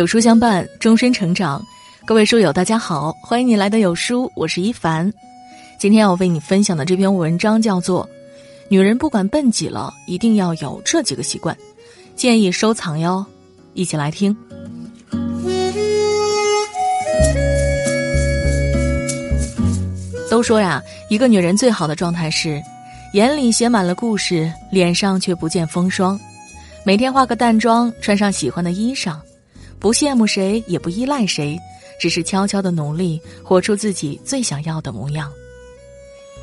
有书相伴，终身成长。各位书友，大家好，欢迎你来到有书，我是一凡。今天要为你分享的这篇文章叫做《女人不管笨几了，一定要有这几个习惯》，建议收藏哟。一起来听。都说呀，一个女人最好的状态是，眼里写满了故事，脸上却不见风霜。每天化个淡妆，穿上喜欢的衣裳。不羡慕谁，也不依赖谁，只是悄悄的努力，活出自己最想要的模样。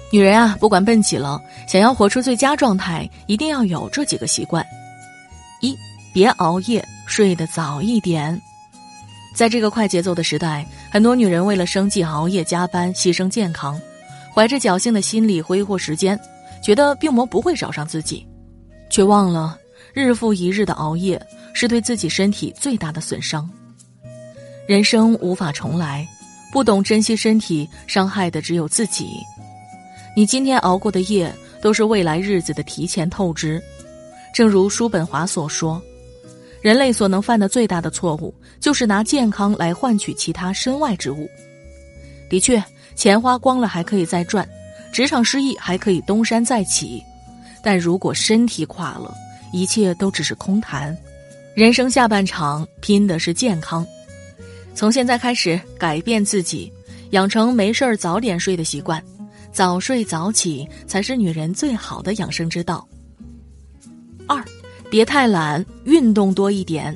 女人啊，不管笨几了，想要活出最佳状态，一定要有这几个习惯：一，别熬夜，睡得早一点。在这个快节奏的时代，很多女人为了生计熬夜加班，牺牲健康，怀着侥幸的心理挥霍时间，觉得病魔不会找上自己，却忘了日复一日的熬夜。是对自己身体最大的损伤。人生无法重来，不懂珍惜身体，伤害的只有自己。你今天熬过的夜，都是未来日子的提前透支。正如叔本华所说，人类所能犯的最大的错误，就是拿健康来换取其他身外之物。的确，钱花光了还可以再赚，职场失意还可以东山再起，但如果身体垮了，一切都只是空谈。人生下半场拼的是健康，从现在开始改变自己，养成没事儿早点睡的习惯，早睡早起才是女人最好的养生之道。二，别太懒，运动多一点。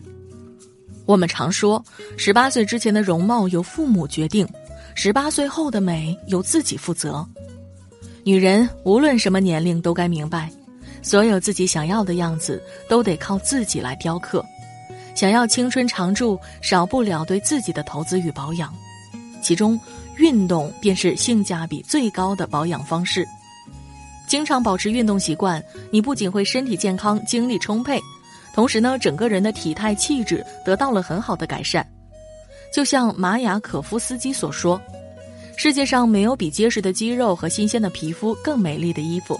我们常说，十八岁之前的容貌由父母决定，十八岁后的美由自己负责。女人无论什么年龄都该明白。所有自己想要的样子，都得靠自己来雕刻。想要青春常驻，少不了对自己的投资与保养，其中运动便是性价比最高的保养方式。经常保持运动习惯，你不仅会身体健康、精力充沛，同时呢，整个人的体态气质得到了很好的改善。就像玛雅可夫斯基所说：“世界上没有比结实的肌肉和新鲜的皮肤更美丽的衣服。”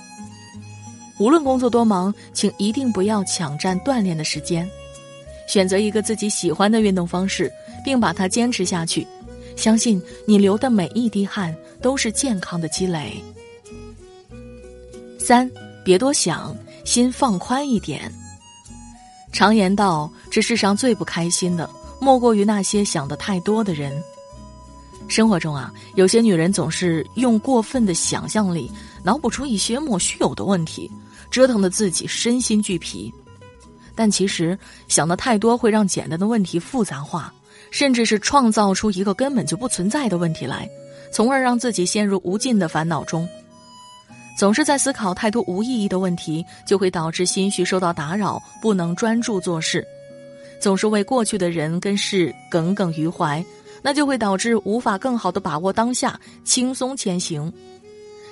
无论工作多忙，请一定不要抢占锻炼的时间，选择一个自己喜欢的运动方式，并把它坚持下去。相信你流的每一滴汗都是健康的积累。三，别多想，心放宽一点。常言道，这世上最不开心的，莫过于那些想的太多的人。生活中啊，有些女人总是用过分的想象力，脑补出一些莫须有的问题。折腾的自己身心俱疲，但其实想的太多会让简单的问题复杂化，甚至是创造出一个根本就不存在的问题来，从而让自己陷入无尽的烦恼中。总是在思考太多无意义的问题，就会导致心绪受到打扰，不能专注做事。总是为过去的人跟事耿耿于怀，那就会导致无法更好的把握当下，轻松前行。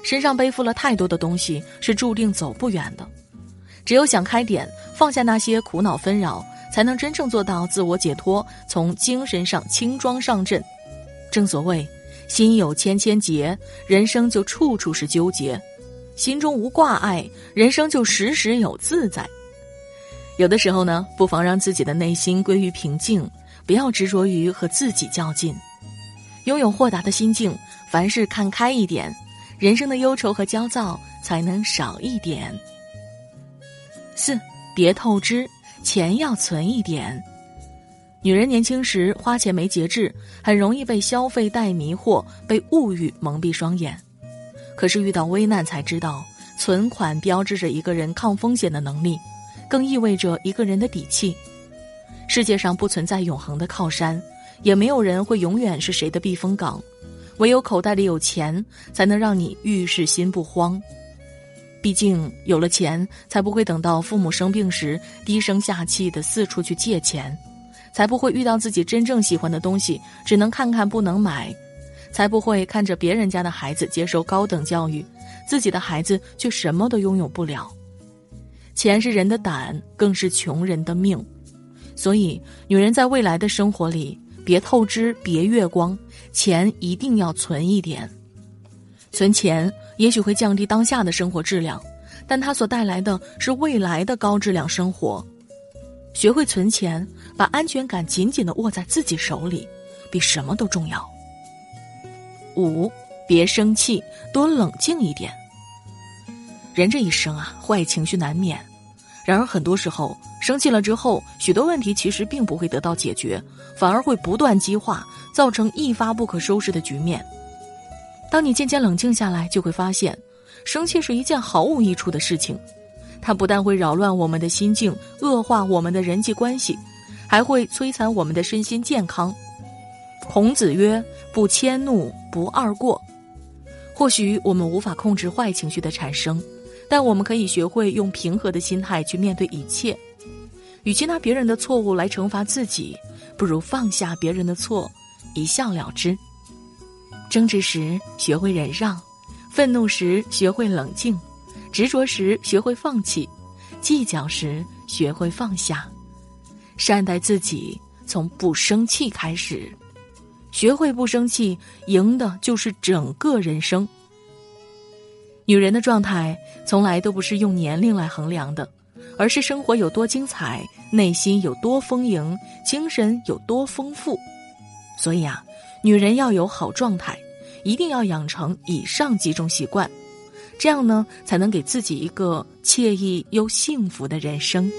身上背负了太多的东西，是注定走不远的。只有想开点，放下那些苦恼纷扰，才能真正做到自我解脱，从精神上轻装上阵。正所谓，心有千千结，人生就处处是纠结；心中无挂碍，人生就时时有自在。有的时候呢，不妨让自己的内心归于平静，不要执着于和自己较劲，拥有豁达的心境，凡事看开一点。人生的忧愁和焦躁才能少一点。四，别透支，钱要存一点。女人年轻时花钱没节制，很容易被消费带迷惑，被物欲蒙蔽双眼。可是遇到危难才知道，存款标志着一个人抗风险的能力，更意味着一个人的底气。世界上不存在永恒的靠山，也没有人会永远是谁的避风港。唯有口袋里有钱，才能让你遇事心不慌。毕竟有了钱，才不会等到父母生病时低声下气的四处去借钱，才不会遇到自己真正喜欢的东西只能看看不能买，才不会看着别人家的孩子接受高等教育，自己的孩子却什么都拥有不了。钱是人的胆，更是穷人的命。所以，女人在未来的生活里。别透支，别月光，钱一定要存一点。存钱也许会降低当下的生活质量，但它所带来的是未来的高质量生活。学会存钱，把安全感紧紧的握在自己手里，比什么都重要。五，别生气，多冷静一点。人这一生啊，坏情绪难免。然而，很多时候生气了之后，许多问题其实并不会得到解决，反而会不断激化，造成一发不可收拾的局面。当你渐渐冷静下来，就会发现，生气是一件毫无益处的事情。它不但会扰乱我们的心境，恶化我们的人际关系，还会摧残我们的身心健康。孔子曰：“不迁怒，不贰过。”或许我们无法控制坏情绪的产生。但我们可以学会用平和的心态去面对一切，与其拿别人的错误来惩罚自己，不如放下别人的错，一笑了之。争执时学会忍让，愤怒时学会冷静，执着时学会放弃，计较时学会放下，善待自己，从不生气开始，学会不生气，赢的就是整个人生。女人的状态从来都不是用年龄来衡量的，而是生活有多精彩，内心有多丰盈，精神有多丰富。所以啊，女人要有好状态，一定要养成以上几种习惯，这样呢，才能给自己一个惬意又幸福的人生。